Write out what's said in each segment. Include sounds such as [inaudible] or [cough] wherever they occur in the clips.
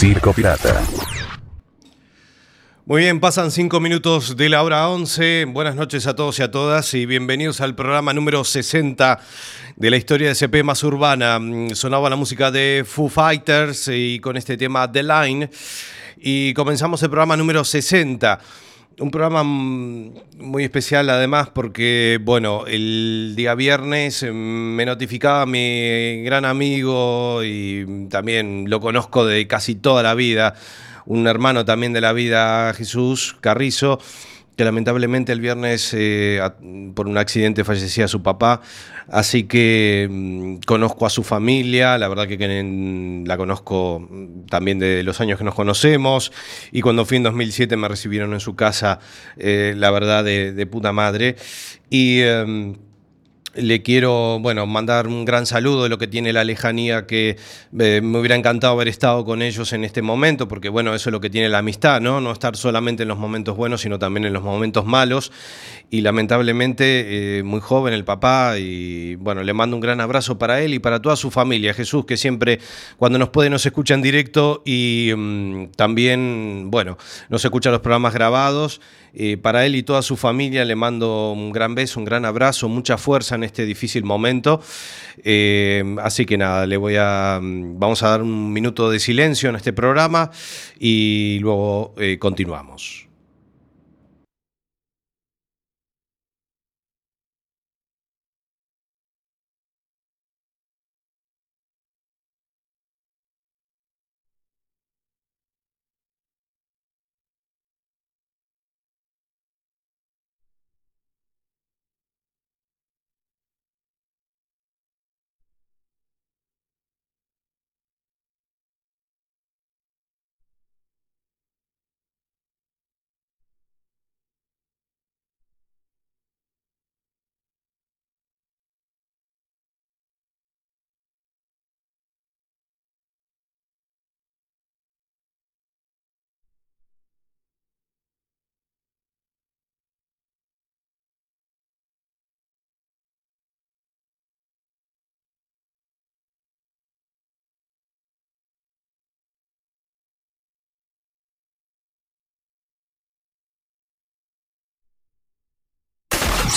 Circo Pirata. Muy bien, pasan cinco minutos de la hora 11. Buenas noches a todos y a todas y bienvenidos al programa número 60 de la historia de CP más urbana. Mm, Sonaba la música de Foo Fighters y con este tema The Line. Y comenzamos el programa número 60. Un programa mm, muy especial además porque, bueno, el día viernes mm, me notificaba mi gran amigo y también lo conozco de casi toda la vida, un hermano también de la vida, Jesús Carrizo, que lamentablemente el viernes eh, por un accidente fallecía su papá, así que mm, conozco a su familia, la verdad que, la conozco mm, también de los años que nos conocemos, y cuando fui en 2007 me recibieron en su casa, eh, la verdad, de, de puta madre, y... em, le quiero, bueno, mandar un gran saludo de lo que tiene la lejanía, que eh, me hubiera encantado haber estado con ellos en este momento, porque bueno, eso es lo que tiene la amistad, ¿no? No estar solamente en los momentos buenos, sino también en los momentos malos. Y lamentablemente, eh, muy joven el papá, y bueno, le mando un gran abrazo para él y para toda su familia. Jesús, que siempre, cuando nos puede, nos escucha en directo y mm, también, bueno, nos escucha los programas grabados. Eh, para él y toda su familia le mando un gran beso, un gran abrazo, mucha fuerza en este difícil momento. Eh, así que nada, le voy a, mm, vamos a dar un minuto de silencio en este programa y luego eh, continuamos.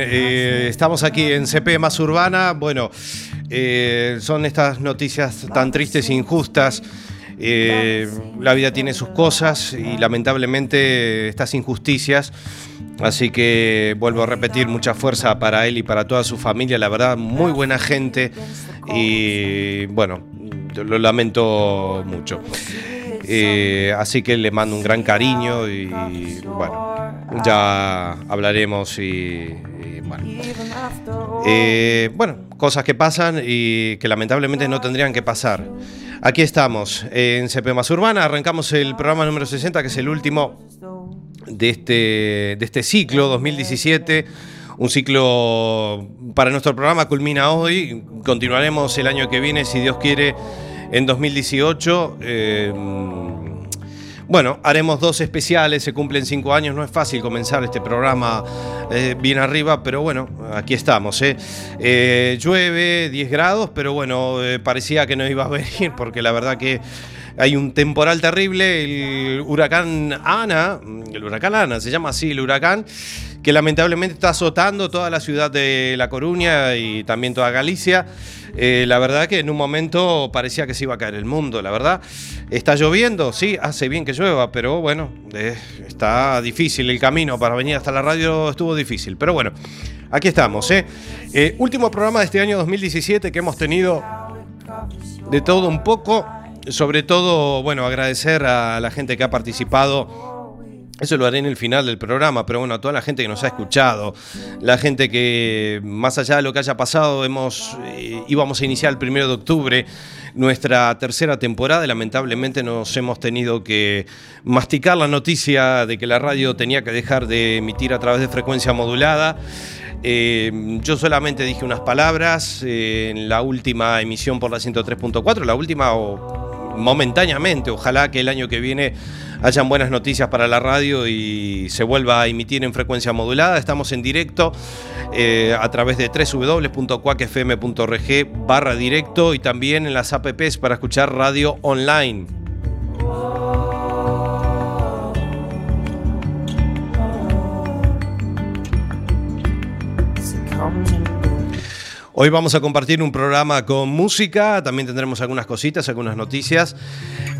Eh, estamos aquí en CP Más Urbana. Bueno, eh, son estas noticias tan tristes e injustas. Eh, la vida tiene sus cosas y lamentablemente estas injusticias. Así que vuelvo a repetir, mucha fuerza para él y para toda su familia. La verdad, muy buena gente. Y bueno, lo lamento mucho. Así que le mando un gran cariño y bueno, ya hablaremos y, bueno. Eh, bueno, cosas que pasan y que lamentablemente no tendrían que pasar. Aquí estamos en CP Más Urbana, arrancamos el programa número 60, que es el último de este, de este ciclo 2017. Un ciclo para nuestro programa culmina hoy. Continuaremos el año que viene, si Dios quiere, en 2018. Eh, bueno, haremos dos especiales, se cumplen cinco años, no es fácil comenzar este programa eh, bien arriba, pero bueno, aquí estamos. ¿eh? Eh, llueve 10 grados, pero bueno, parecía que no iba a [laughs] venir porque la verdad que hay un temporal terrible, el huracán Ana, el huracán Ana, se llama así el huracán, que lamentablemente está azotando toda la ciudad de La Coruña y también toda Galicia. La verdad que en un momento parecía que se iba a caer el mundo, la verdad. Está lloviendo, sí, hace bien que llueva, pero bueno, eh, está difícil el camino para venir hasta la radio, estuvo difícil. Pero bueno, aquí estamos. ¿eh? Eh, último programa de este año 2017 que hemos tenido de todo un poco. Sobre todo, bueno, agradecer a la gente que ha participado Eso lo haré en el final del programa, pero bueno, a toda la gente que nos ha escuchado, la gente que más allá de lo que haya pasado, hemos eh, íbamos a iniciar el primero de octubre nuestra tercera temporada y lamentablemente nos hemos tenido que masticar la noticia de que la radio tenía que dejar de emitir a través de frecuencia modulada. Eh, yo solamente dije unas palabras eh, en la última emisión por la 103.4, la última o momentáneamente, ojalá que el año que viene hayan buenas noticias para la radio y se vuelva a emitir en frecuencia modulada. Estamos en directo eh, a través de www.cuacfm.org barra directo y también en las apps para escuchar radio online. Hoy vamos a compartir un programa con música, también tendremos algunas cositas, algunas noticias.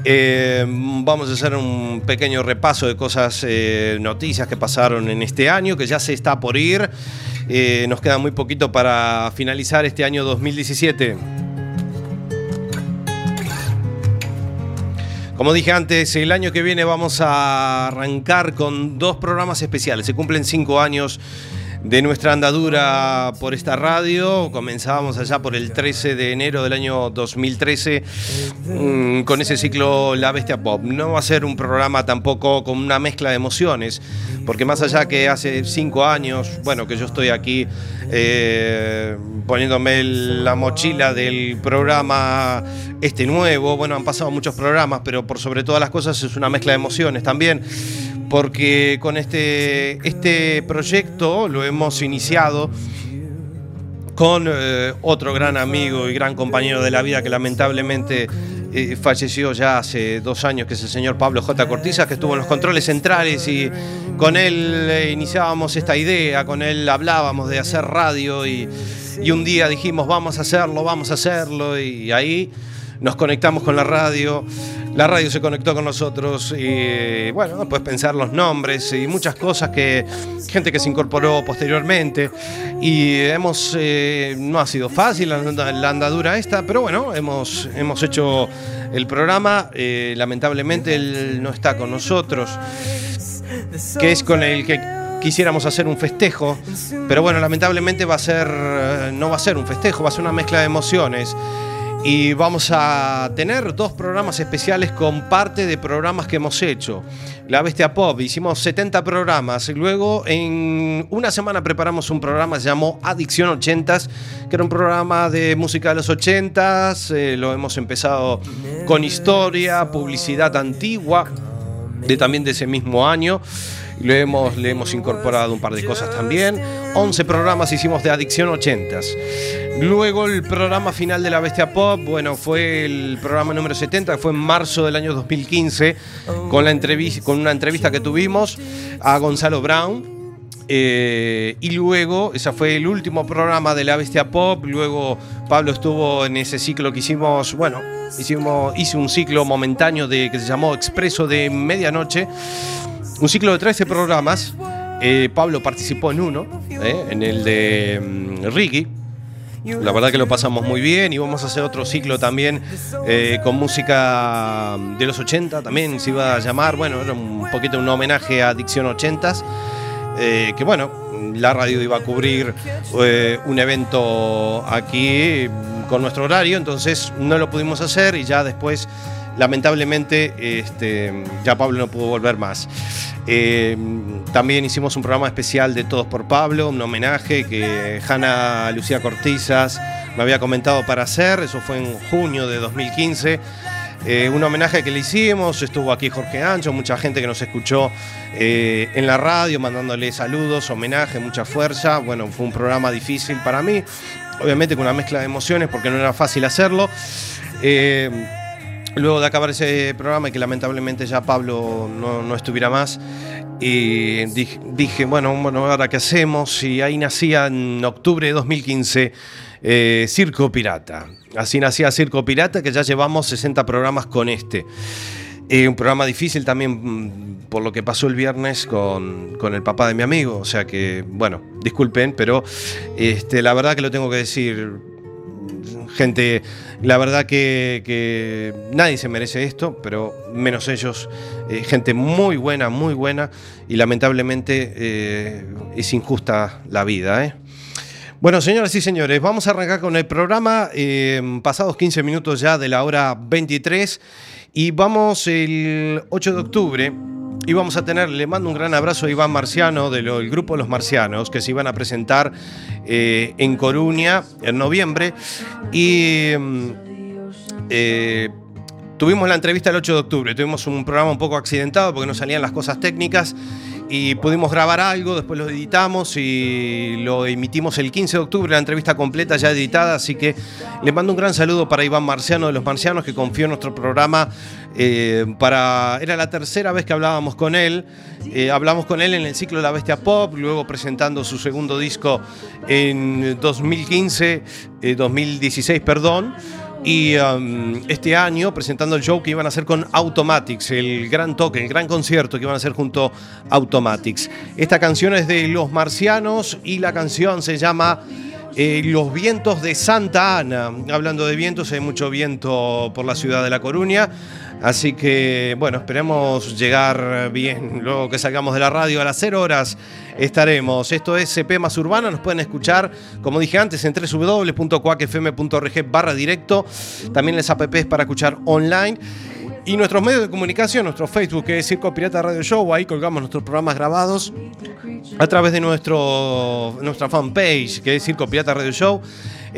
Eh, vamos a hacer un pequeño repaso de cosas, eh, noticias que pasaron en este año, que ya se está por ir. Eh, nos queda muy poquito para finalizar este año 2017. Como dije antes, el año que viene vamos a arrancar con dos programas especiales. Se cumplen cinco años de nuestra andadura por esta radio. Comenzábamos allá por el 13 de enero del año 2013 mm, con ese ciclo La Bestia Pop. No va a ser un programa tampoco con una mezcla de emociones, porque más allá que hace cinco años, bueno, que yo estoy aquí eh, poniéndome la mochila del programa este nuevo, bueno, han pasado muchos programas, pero por sobre todas las cosas es una mezcla de emociones también porque con este, este proyecto lo hemos iniciado con eh, otro gran amigo y gran compañero de la vida que lamentablemente eh, falleció ya hace dos años, que es el señor Pablo J. Cortiza, que estuvo en los controles centrales y con él eh, iniciábamos esta idea, con él hablábamos de hacer radio y, y un día dijimos vamos a hacerlo, vamos a hacerlo y ahí nos conectamos con la radio, la radio se conectó con nosotros y bueno, puedes pensar los nombres y muchas cosas que gente que se incorporó posteriormente. Y hemos, eh, no ha sido fácil la, andadura esta, pero bueno, hemos, hemos hecho el programa, eh, lamentablemente él no está con nosotros, que es con el que quisiéramos hacer un festejo, pero bueno, lamentablemente va a ser, no va a ser un festejo, va a ser una mezcla de emociones y vamos a tener dos programas especiales con parte de programas que hemos hecho. La Bestia Pop, hicimos 70 programas. Luego, en una semana preparamos un programa que se llamó Adicción 80s, que era un programa de música de los 80s. Eh, lo hemos empezado con historia, publicidad antigua, de también de ese mismo año. Le hemos, le hemos incorporado un par de cosas también. 11 programas hicimos de Adicción 80s. Luego el programa final de La Bestia Pop, bueno, fue el programa número 70, fue en marzo del año 2015, con, la entrevista, con una entrevista que tuvimos a Gonzalo Brown. Eh, y luego, ese fue el último programa de La Bestia Pop. Luego Pablo estuvo en ese ciclo que hicimos, bueno, hicimos, hice un ciclo momentáneo de, que se llamó Expreso de Medianoche un ciclo de 13 programas. Eh, Pablo participó en uno, eh, en el de mm, Ricky. La verdad que lo pasamos muy bien y vamos a hacer otro ciclo también eh, con música de los 80, también se iba a llamar, bueno, era un poquito un homenaje a Dicción 80s, que bueno, la radio iba a cubrir un evento aquí con nuestro horario, entonces no lo pudimos hacer y ya después lamentablemente este, ya Pablo no pudo volver más. Eh, también hicimos un programa especial de Todos por Pablo, un homenaje que Hanna Lucía Cortizas me había comentado para hacer, eso fue en junio de 2015. Eh, un homenaje que le hicimos, estuvo aquí Jorge Ancho, mucha gente que nos escuchó eh, en la radio, mandándole saludos, homenaje, mucha fuerza. Bueno, fue un programa difícil para mí, obviamente con una mezcla de emociones porque no era fácil hacerlo. Luego de acabar ese programa y que lamentablemente ya Pablo no, estuviera más, dije, bueno, bueno, ahora qué hacemos, y ahí nacía en octubre de 2015 eh, Circo Pirata. Así nacía Circo Pirata, que ya llevamos 60 programas con este. Eh, un programa difícil también mm, por lo que pasó el viernes con, con, el papá de mi amigo. O sea que, bueno, disculpen, pero este, la verdad que lo tengo que decir gente, la verdad que, nadie se merece esto, pero menos ellos. Eh, gente muy buena, muy buena, y lamentablemente eh, es injusta la vida. ¿eh? Bueno, señoras y señores, vamos a arrancar con el programa, eh, pasados 15 minutos ya de la hora 23, y vamos el 8 de octubre. Y vamos a tener, le mando un gran abrazo a Iván Marciano del grupo Los Marcianos, que se iban a presentar eh, en Coruña en noviembre. Y mm, eh, tuvimos la entrevista el 8 de octubre, tuvimos un programa un poco accidentado porque no salían las cosas técnicas y pudimos grabar algo, después lo editamos y lo emitimos el 15 de octubre, la entrevista completa ya editada, así que le mando un gran saludo para Iván Marciano de Los Marcianos que confió en nuestro programa. eh, para, era la tercera vez que hablábamos con él, Eh, hablamos con él en el ciclo La Bestia Pop, luego presentando su segundo disco en 2015, eh, 2016, perdón. Y um, este año presentando el show que iban a hacer con Automatics, el gran toque, el gran concierto que iban a hacer junto a Automatics. Esta canción es de Los Marcianos y la canción se llama eh, Los vientos de Santa Ana. Hablando de vientos, hay mucho viento por la ciudad de La Coruña. Así que, bueno, esperemos llegar bien. Luego que salgamos de la radio a las 0 horas estaremos. Esto es CP Más Urbana. Nos pueden escuchar, como dije antes, en www.cuacfm.org barra directo. También las apps para escuchar online. Y nuestros medios de comunicación, nuestro Facebook, que es Circo Pirata Radio Show, ahí colgamos nuestros programas grabados a través de nuestro, nuestra fanpage, que es Circo Pirata Radio Show,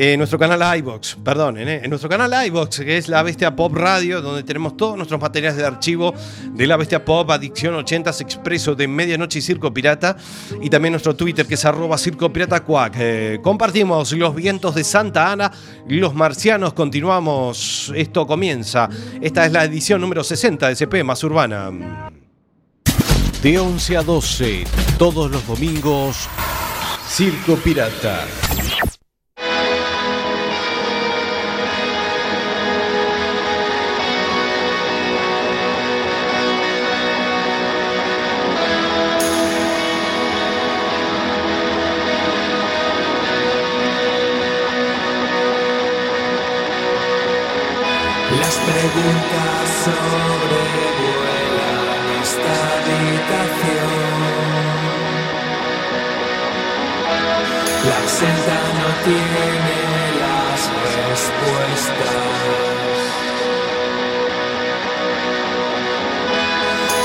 eh, nuestro canal iBox, perdón, eh, en nuestro canal iBox, que es La Bestia Pop Radio, donde tenemos todos nuestros materiales de archivo de La Bestia Pop, Adicción 80s Expreso de Medianoche y Circo Pirata, y también nuestro Twitter, que es arroba Circo Pirata Cuac. Eh, compartimos los vientos de Santa Ana, los marcianos, continuamos, esto comienza. Esta es la edición número 60 de CP Más Urbana. De 11 a 12, todos los domingos, Circo Pirata. Las preguntas sobrevuelan esta habitación. La absenta no tiene las respuestas.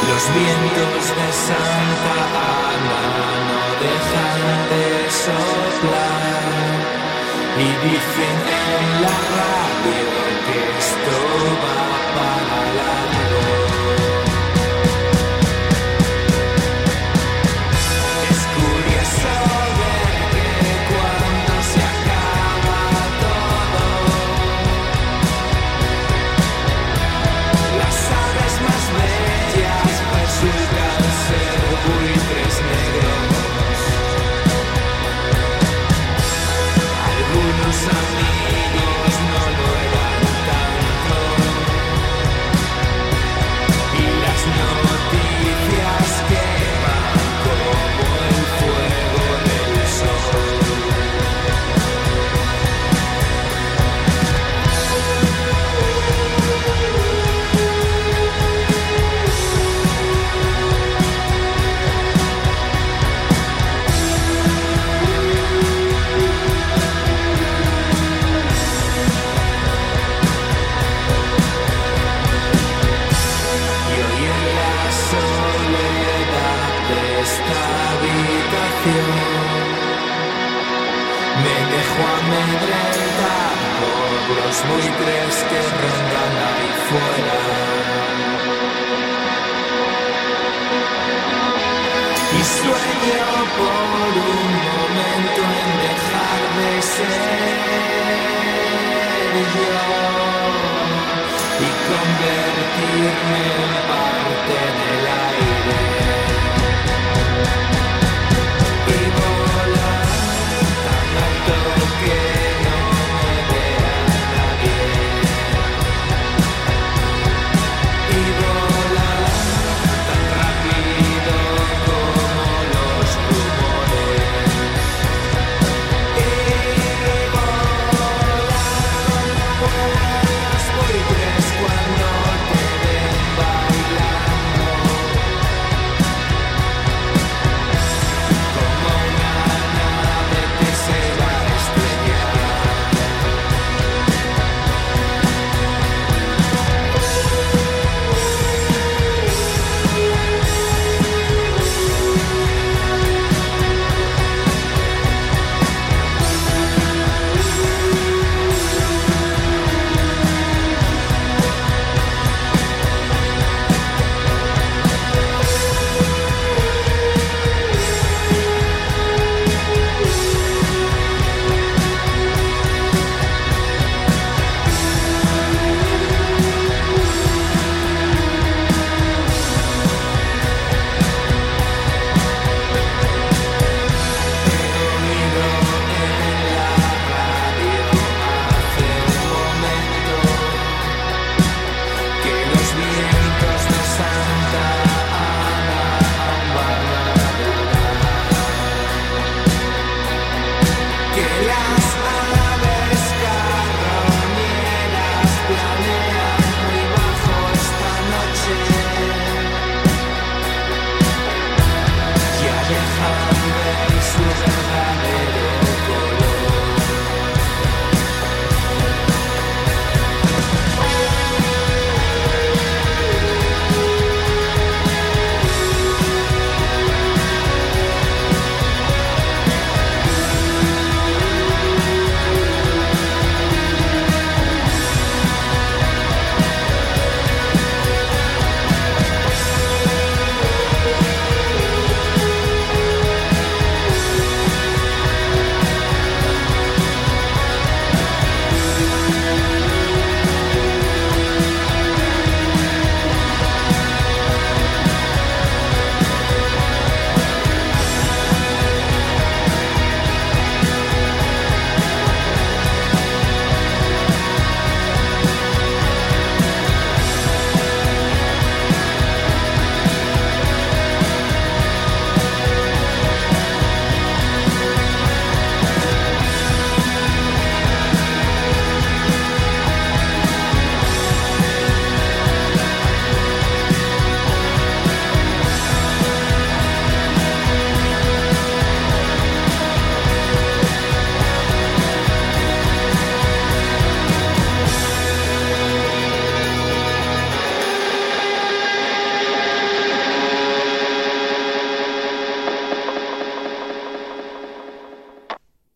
Los vientos de Santa Ana no dejan de soplar y dicen en la radio que esto va para largo. Me dejo amedrentar por los buitres que rondan ahí fuera. Y sueño por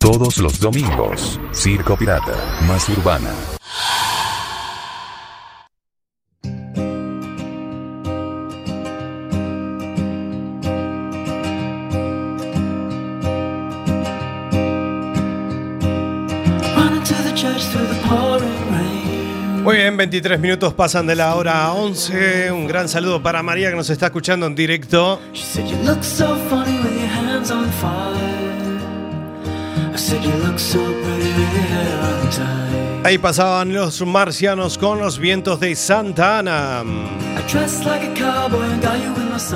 Todos los domingos, Circo Pirata, más urbana. Running to the church through the pouring rain. Muy bien, 23 minutos pasan de la hora 11. Un gran saludo para María que nos está escuchando en directo. Ahí pasaban los marcianos con los vientos de Santa Ana.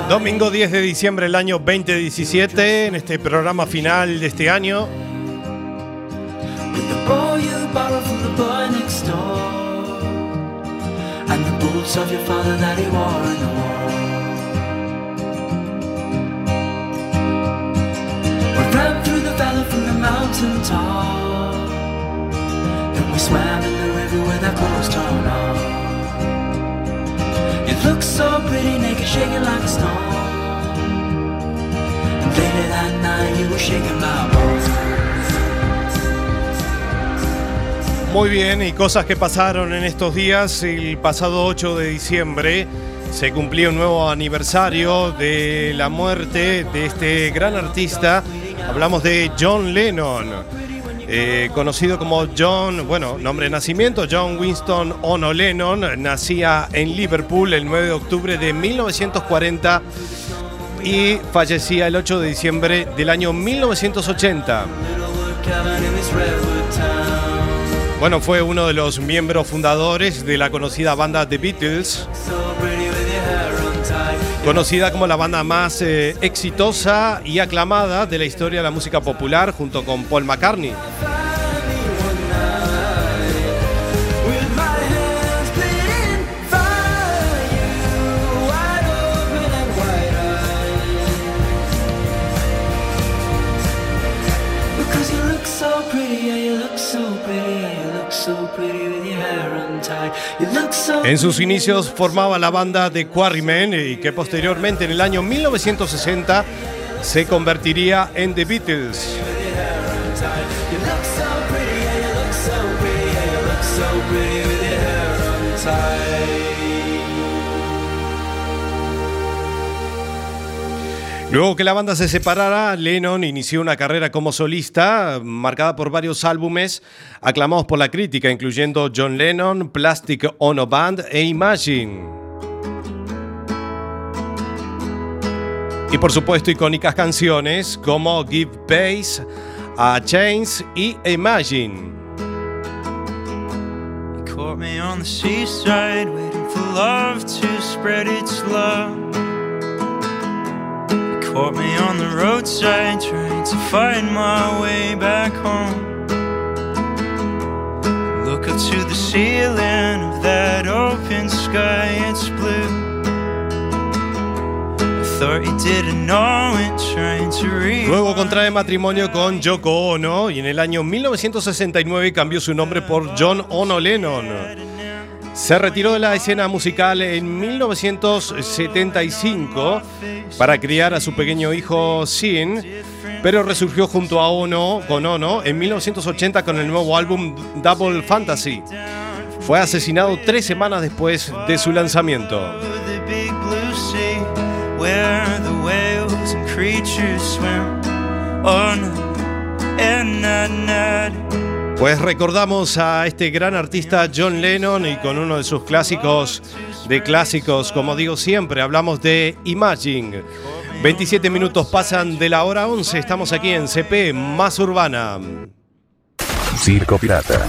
Domingo 10 de diciembre del año 2017, en este programa final de este año. And mountain top. Then we swam in the river with our clothes torn off. You look so pretty naked, shaking like a stone. And later that night you were shaking my bones. Muy bien, y cosas que pasaron en estos días. El pasado 8 de diciembre se cumplía un nuevo aniversario de la muerte de este gran artista. Hablamos de John Lennon, eh, conocido como John, bueno, nombre de nacimiento, John Winston Ono Lennon. Nacía en Liverpool el 9 de octubre de 1940 y fallecía el 8 de diciembre del año 1980. Bueno, fue uno de los miembros fundadores de la conocida banda The Beatles, conocida como la banda más eh, exitosa y aclamada de la historia de la música popular, junto con Paul McCartney. En sus inicios formaba la banda The Quarrymen y que posteriormente en el año 1960 se convertiría en The Beatles. Luego que la banda se separara, Lennon inició una carrera como solista, marcada por varios álbumes aclamados por la crítica, incluyendo John Lennon, Plastic Ono Band e Imagine. Y por supuesto icónicas canciones como Give Pace, A Chains y Imagine. You caught me on the roadside, trying to find my way back home. Look up to the ceiling of that open sky, it's blue. I thought you didn't know it, trying to read. Luego contrae matrimonio con Yoko Ono y en el año 1969 cambió su nombre por John Ono Lennon. Se retiró de la escena musical en 1975 para criar a su pequeño hijo Sin, pero resurgió junto a Ono con Ono en 1980 con el nuevo álbum Double Fantasy. Fue asesinado tres semanas después de su lanzamiento. Pues recordamos a este gran artista John Lennon y con uno de sus clásicos de clásicos, como digo siempre, hablamos de Imagine. 27 minutos pasan de la hora 11, estamos aquí en CP Más Urbana. Circo Pirata.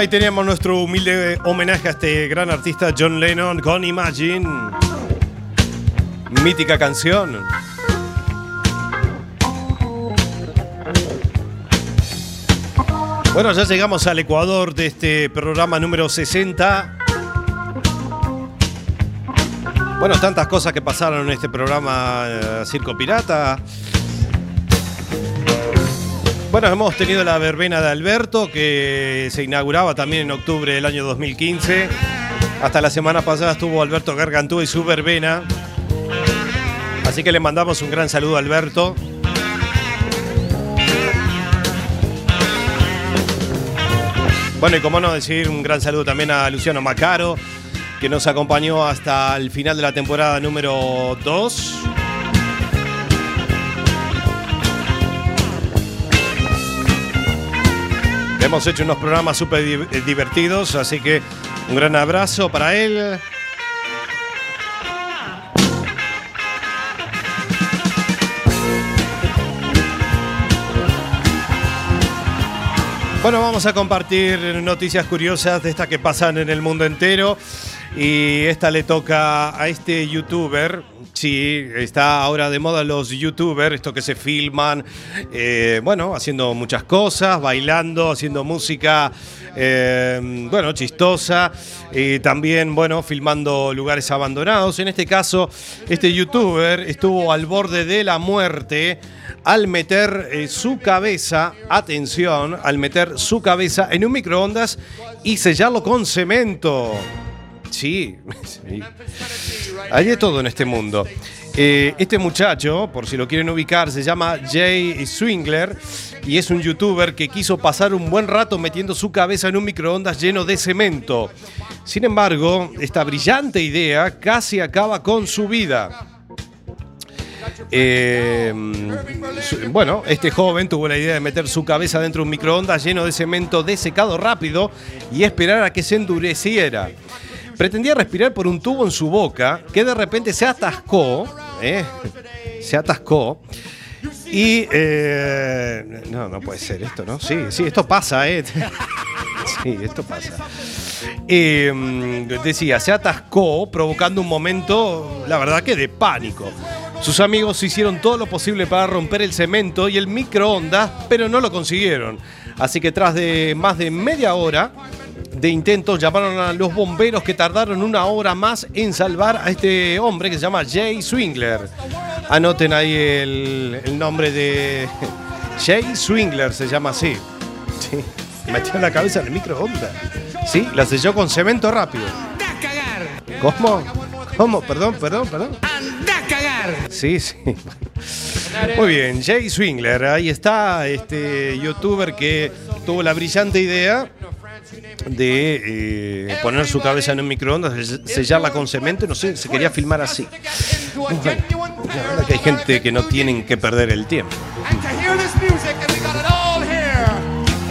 Ahí teníamos nuestro humilde homenaje a este gran artista John Lennon con Imagine. Mítica canción. Bueno, ya llegamos al Ecuador de este programa número 60. Bueno, tantas cosas que pasaron en este programa eh, Circo Pirata. Bueno, hemos tenido la verbena de Alberto, que se inauguraba también en octubre del año 2015. Hasta la semana pasada estuvo Alberto Gargantú y su verbena. Así que le mandamos un gran saludo a Alberto. Bueno, y como no decir un gran saludo también a Luciano Macaro, que nos acompañó hasta el final de la temporada número 2. Hemos hecho unos programas súper di- divertidos, así que un gran abrazo para él. Bueno, vamos a compartir noticias curiosas de estas que pasan en el mundo entero. Y esta le toca a este youtuber. Sí, está ahora de moda los youtubers, estos que se filman, eh, bueno, haciendo muchas cosas, bailando, haciendo música, eh, bueno, chistosa. Y también, bueno, filmando lugares abandonados. En este caso, este youtuber estuvo al borde de la muerte al meter eh, su cabeza, atención, al meter meter su cabeza en un microondas y sellarlo con cemento. Sí. Hay de todo en este mundo. Eh, este muchacho, por si lo quieren ubicar, se llama Jay Swingler y es un youtuber que quiso pasar un buen rato metiendo su cabeza en un microondas lleno de cemento. Sin embargo, esta brillante idea casi acaba con su vida. Eh, bueno, este joven tuvo la idea de meter su cabeza dentro de un microondas lleno de cemento desecado rápido y esperar a que se endureciera. Pretendía respirar por un tubo en su boca que de repente se atascó, ¿eh? [laughs] se atascó. Y eh, no, no puede ser esto, ¿no? Sí, sí, esto pasa, ¿eh? [laughs] Sí, esto pasa. Eh, decía, se atascó provocando un momento, la verdad que de pánico. Sus amigos hicieron todo lo posible para romper el cemento y el microondas, pero no lo consiguieron. Así que tras de más de media hora de intentos llamaron a los bomberos que tardaron una hora más en salvar a este hombre que se llama Jay Swingler. Anoten ahí el, nombre de [laughs] Jay Swingler, se llama así. Sí. Metió la cabeza en el microondas. Sí, la selló con cemento rápido. ¿Cómo? ¿Cómo? Perdón, perdón, perdón. Sí, sí. Muy bien, Jay Swingler, ahí está este youtuber que tuvo la brillante idea de eh, poner su cabeza en un microondas, sell- sellarla con cemento, no sé, se quería filmar así. Bueno, la verdad que hay gente que no tienen que perder el tiempo. And to hear this music, and we got it all here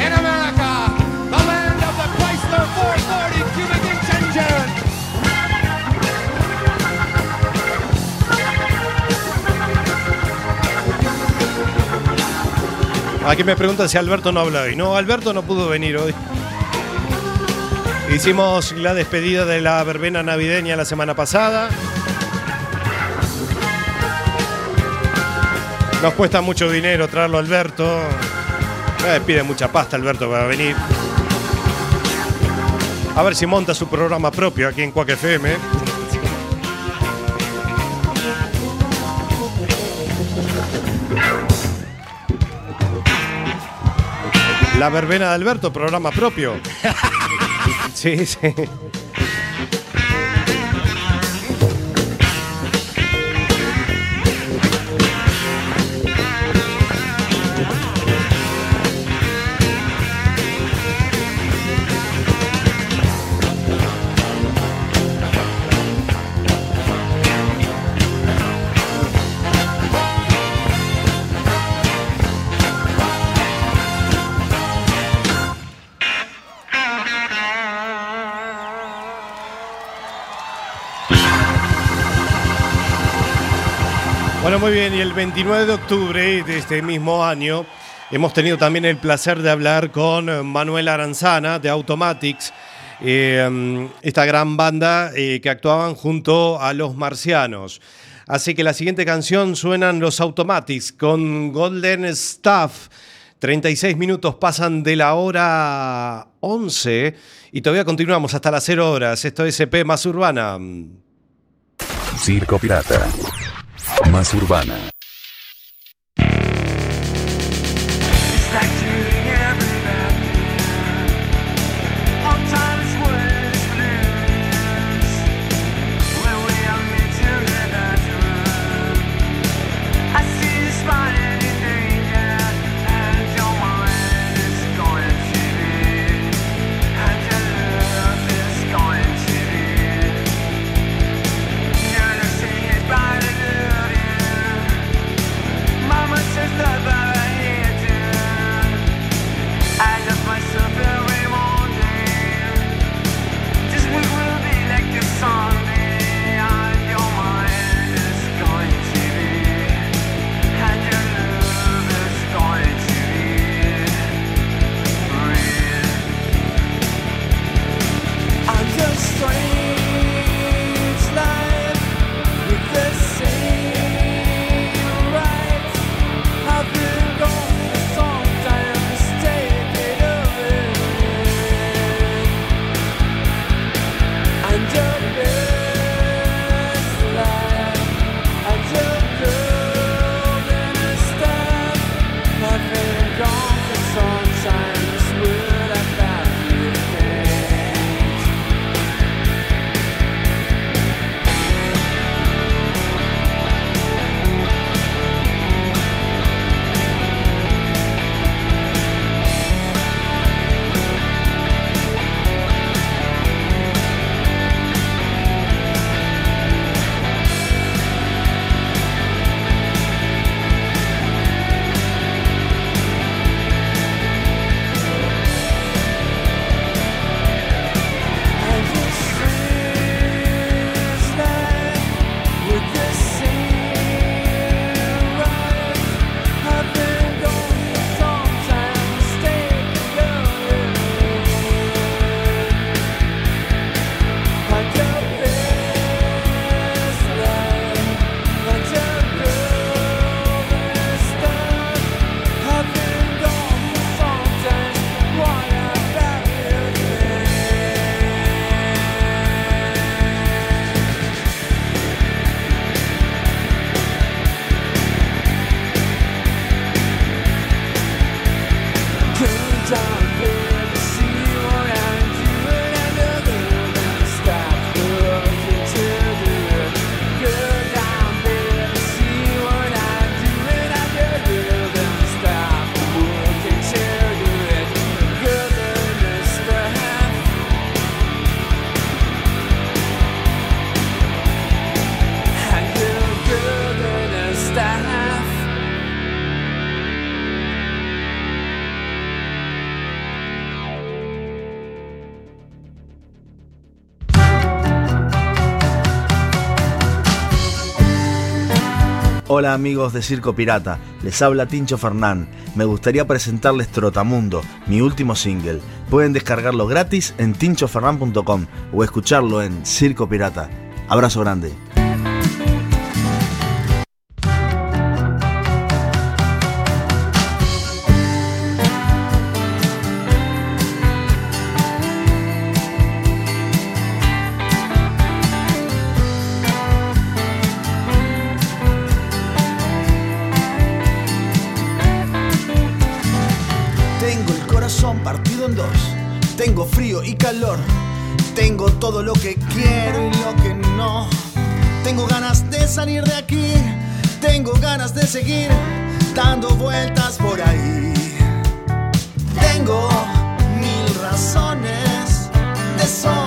in America, the land of the Chrysler 440 cubic inch engine. Aquí me preguntan si Alberto no habla hoy. No, Alberto no pudo venir hoy. Hicimos la despedida de la verbena navideña la semana pasada. Nos cuesta mucho dinero traerlo a Alberto. Eh, pide mucha pasta Alberto para venir. A ver si monta su programa propio aquí en Cuac FM. La verbena de Alberto, programa propio. [laughs] Sí, sí. Muy bien, y el 29 de octubre de este mismo año hemos tenido también el placer de hablar con Manuel Aranzana de Automatics, eh, esta gran banda eh, que actuaban junto a los marcianos. Así que la siguiente canción suenan los Automatics con Golden Staff. 36 minutos pasan de la hora 11 y todavía continuamos hasta las 0 horas. Esto es EP más urbana. Circo Pirata. Más urbana. Hola amigos de Circo Pirata, les habla Tincho Fernán. Me gustaría presentarles Trotamundo, mi último single. Pueden descargarlo gratis en tinchofernan.com o escucharlo en Circo Pirata. Abrazo grande. this song.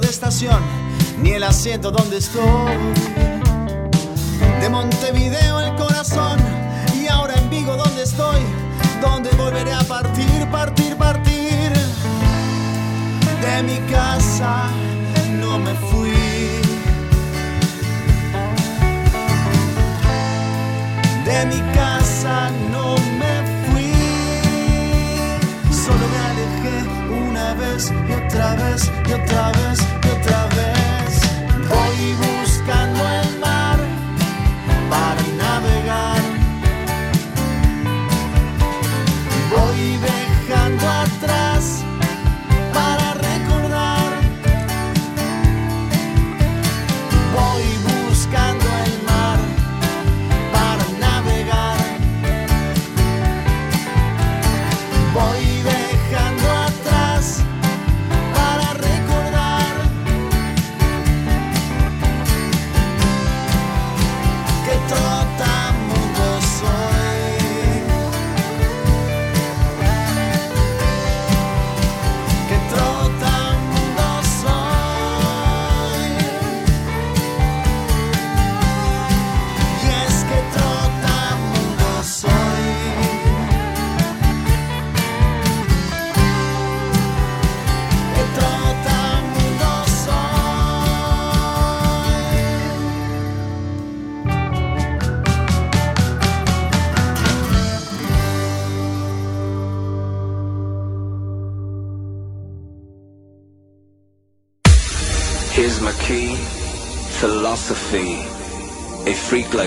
de estación, ni el asiento donde estoy. De Montevideo vez, y otra vez, y otra vez.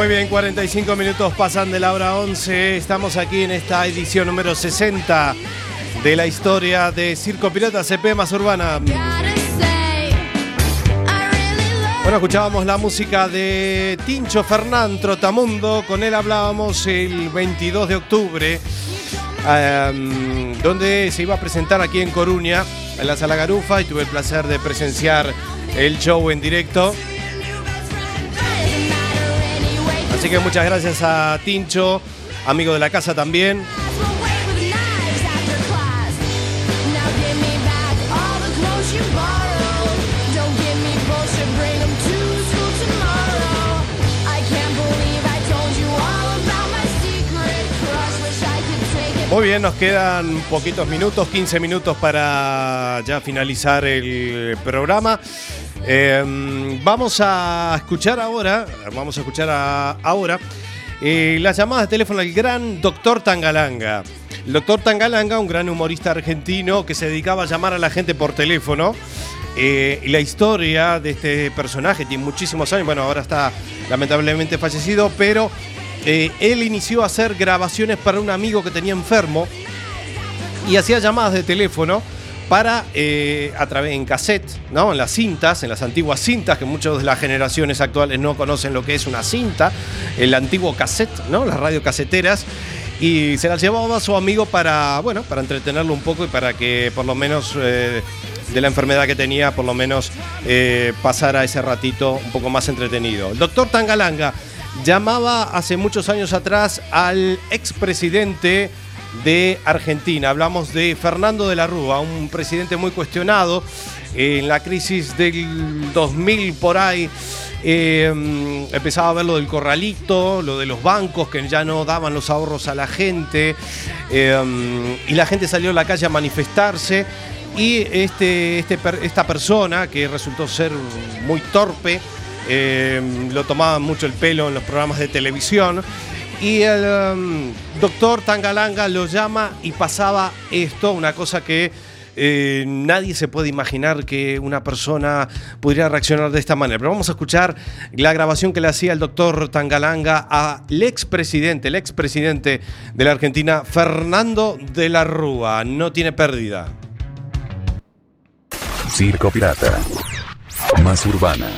Muy bien, 45 minutos pasan de la hora 11. Estamos aquí en esta edición número 60 de la historia de Circo Pirata CP más urbana. Bueno, escuchábamos la música de Tincho Fernán Trotamundo. Con él hablábamos el 22 de octubre, em, donde se iba a presentar aquí en Coruña, en la Sala Garufa, y tuve el placer de presenciar el show en directo. Así que muchas gracias a Tincho, amigo de la casa también. Muy bien, nos quedan poquitos minutos, 15 minutos para ya finalizar el programa. Eh, vamos a escuchar ahora, vamos a escuchar ahora eh, las llamadas de teléfono del gran doctor Tangalanga. El doctor Tangalanga, un gran humorista argentino que se dedicaba a llamar a la gente por teléfono. Eh, la historia de este personaje tiene muchísimos años, bueno, ahora está lamentablemente fallecido, pero eh, él inició a hacer grabaciones para un amigo que tenía enfermo y hacía llamadas de teléfono para eh, a través en cassette, ¿no? En las cintas, en las antiguas cintas que muchas de las generaciones actuales no conocen lo que es una cinta, el antiguo cassette, ¿no? Las radiocaseteras y se las llevaba a su amigo para, bueno, para entretenerlo un poco y para que por lo menos eh, de la enfermedad que tenía, por lo menos eh, pasara ese ratito un poco más entretenido. El doctor Tangalanga llamaba hace muchos años atrás al expresidente de Argentina. Hablamos de Fernando de la Rúa, un presidente muy cuestionado en la crisis del 2000 por ahí. eh, empezaba a ver lo del corralito, lo de los bancos que ya no daban los ahorros a la gente, eh, y la gente salió a la calle a manifestarse. Y este, este esta persona, que resultó ser muy torpe, eh, lo tomaban mucho el pelo en los programas de televisión. Y el um, doctor Tangalanga lo llama y pasaba esto, una cosa que eh, nadie se puede imaginar que una persona pudiera reaccionar de esta manera. Pero vamos a escuchar la grabación que le hacía el doctor Tangalanga al expresidente, el expresidente de la Argentina, Fernando de la Rúa. No tiene pérdida. Circo Pirata. Más urbana.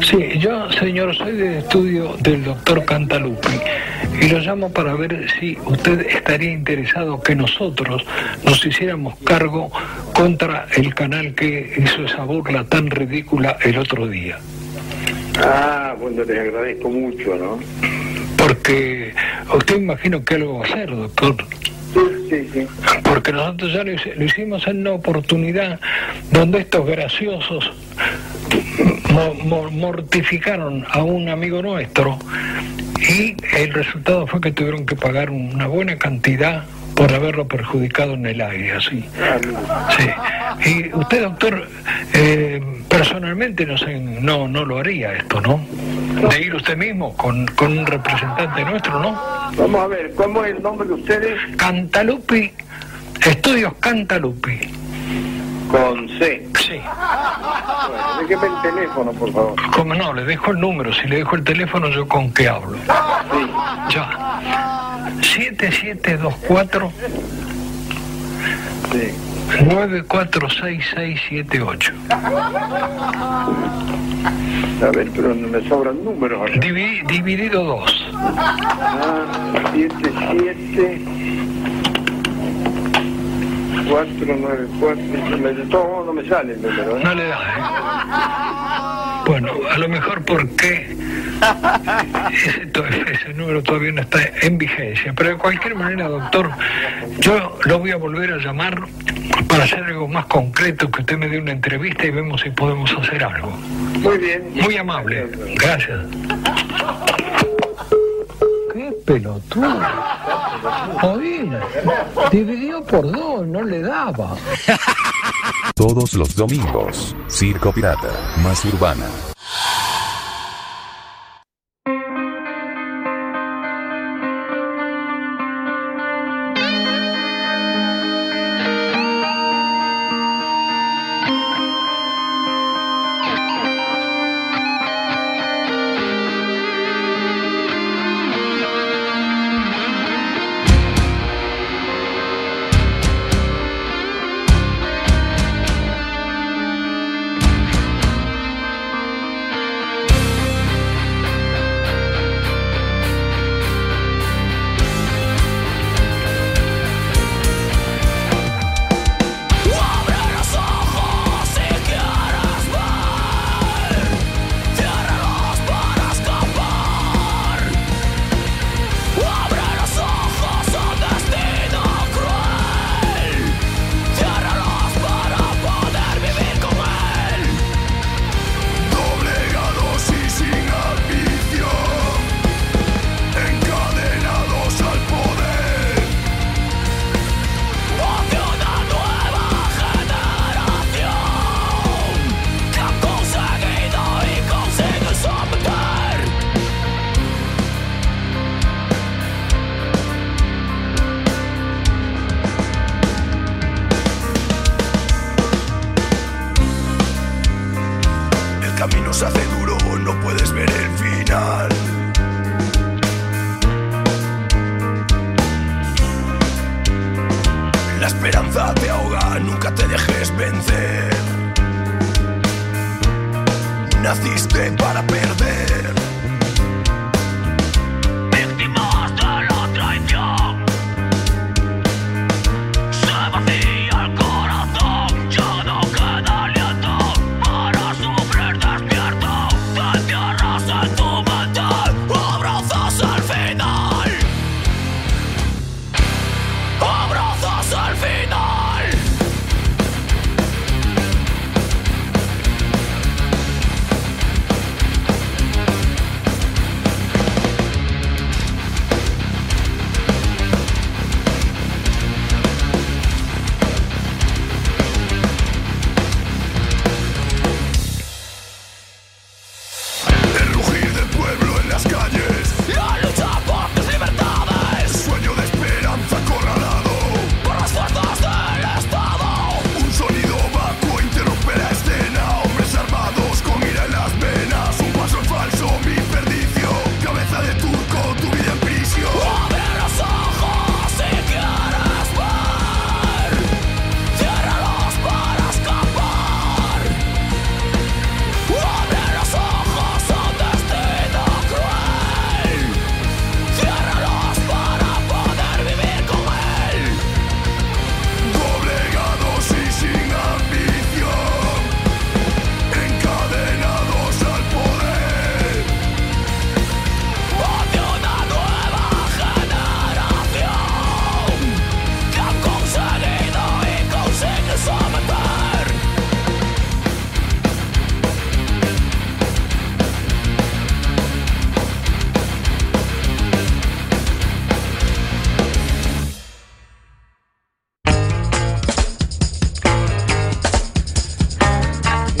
Sí, yo, señor, soy de estudio del doctor Cantalupi y lo llamo para ver si usted estaría interesado que nosotros nos hiciéramos cargo contra el canal que hizo esa burla tan ridícula el otro día. Ah, bueno, les agradezco mucho, ¿no? Porque usted imagino que algo va a hacer, doctor. Sí, sí. Porque nosotros ya lo, hicimos en una oportunidad donde estos graciosos mortificaron a un amigo nuestro y el resultado fue que tuvieron que pagar una buena cantidad por haberlo perjudicado en el aire, así. Sí. Y usted, doctor, eh, personalmente no, sé, no, no lo haría esto, ¿no? De ir usted mismo con, con un representante nuestro, ¿no? Vamos a ver, ¿cómo es el nombre de ustedes? Cantalupi, Estudios Cantalupi. Con C. Sí. Bueno, déjeme el teléfono, por favor. Como no, le dejo el número, si le dejo el teléfono, ¿yo con qué hablo? Ya. 7724 Sí. 946678. A ver, pero no me sobran números. Divi- dividido 2. Ah, 7, 7, 4, 9, 4. De todos modos no me sale el número, ¿eh? No le da, ¿eh? Bueno, a lo mejor porque ese, ese número todavía no está en vigencia. Pero de cualquier manera, doctor, yo lo voy a volver a llamar para hacer algo más concreto, que usted me dé una entrevista y vemos si podemos hacer algo. Muy bien. Muy amable. Gracias. Pelotudo. Oí, dividió por dos, no le daba. Todos los domingos. Circo Pirata. Más urbana. Se vacía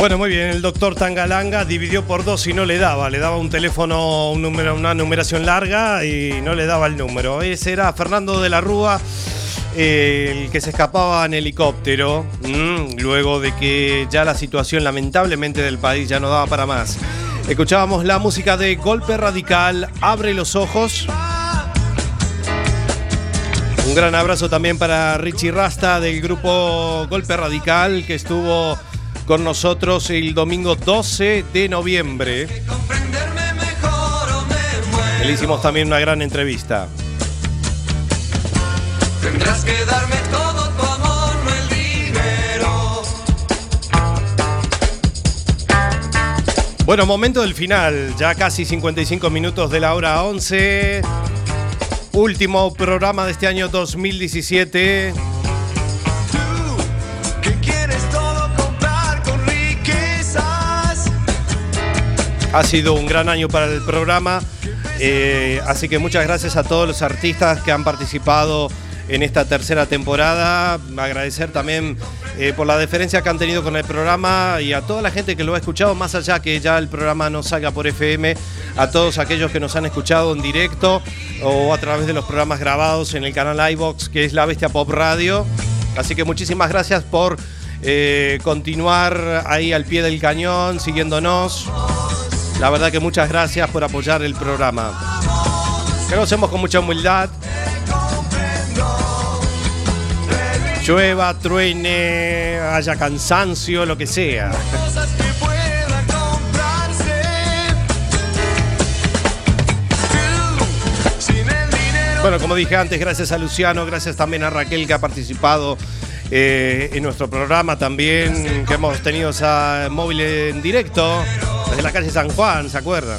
Bueno, muy bien, el doctor Tangalanga dividió por dos y no le daba. Le daba un teléfono, una numeración larga y no le daba el número. Ese era Fernando de la Rúa, el que se escapaba en helicóptero, mm, luego de que ya la situación lamentablemente del país ya no daba para más. Escuchábamos la música de Golpe Radical, Abre los Ojos. Un gran abrazo también para Richie Rasta del grupo Golpe Radical que estuvo con nosotros el domingo 12 de noviembre. Le hicimos también una gran entrevista. Tendrás que darme todo tu amor, no el dinero. Bueno, momento del final, ya casi 55 minutos de la hora 11. Último programa de este año 2017. Ha sido un gran año para el programa, eh, así que muchas gracias a todos los artistas que han participado en esta tercera temporada. Agradecer también eh, por la deferencia que han tenido con el programa y a toda la gente que lo ha escuchado, más allá que ya el programa no salga por FM, a todos aquellos que nos han escuchado en directo o a través de los programas grabados en el canal iBox, que es La Bestia Pop Radio. Así que muchísimas gracias por eh, continuar ahí al pie del cañón, siguiéndonos. La verdad que muchas gracias por apoyar el programa. Que lo hacemos con mucha humildad. Llueva, truene, haya cansancio, lo que sea. Bueno, como dije antes, gracias a Luciano, gracias también a Raquel que ha participado eh, en nuestro programa también, que hemos tenido esa móvil en directo desde la calle San Juan, ¿se acuerdan?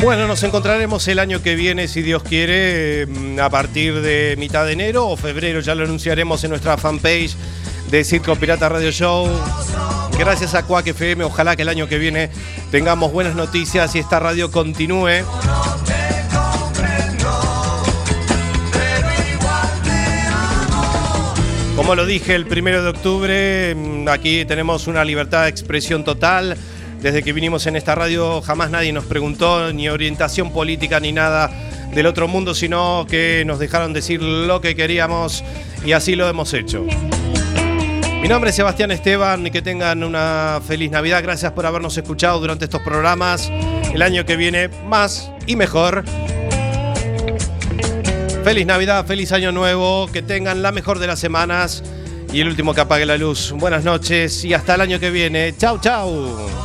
Bueno, nos encontraremos el año que viene, si Dios quiere, mm, a partir de mitad de enero o febrero, ya lo anunciaremos en nuestra fanpage de Circo Pirata Radio Show. Gracias a Cuac FM, ojalá que el año que viene tengamos buenas noticias y esta radio continúe. Como lo dije el primero de octubre, mm, aquí tenemos una libertad de expresión total. Desde que vinimos en esta radio jamás nadie nos preguntó ni orientación política ni nada del otro mundo, sino que nos dejaron decir lo que queríamos y así lo hemos hecho. Mi nombre es Sebastián Esteban y que tengan una feliz Navidad. Gracias por habernos escuchado durante estos programas. El año que viene más y mejor. Feliz Navidad, feliz año nuevo, que tengan la mejor de las semanas y el último que apague la luz. Buenas noches y hasta el año que viene. Chau, chau.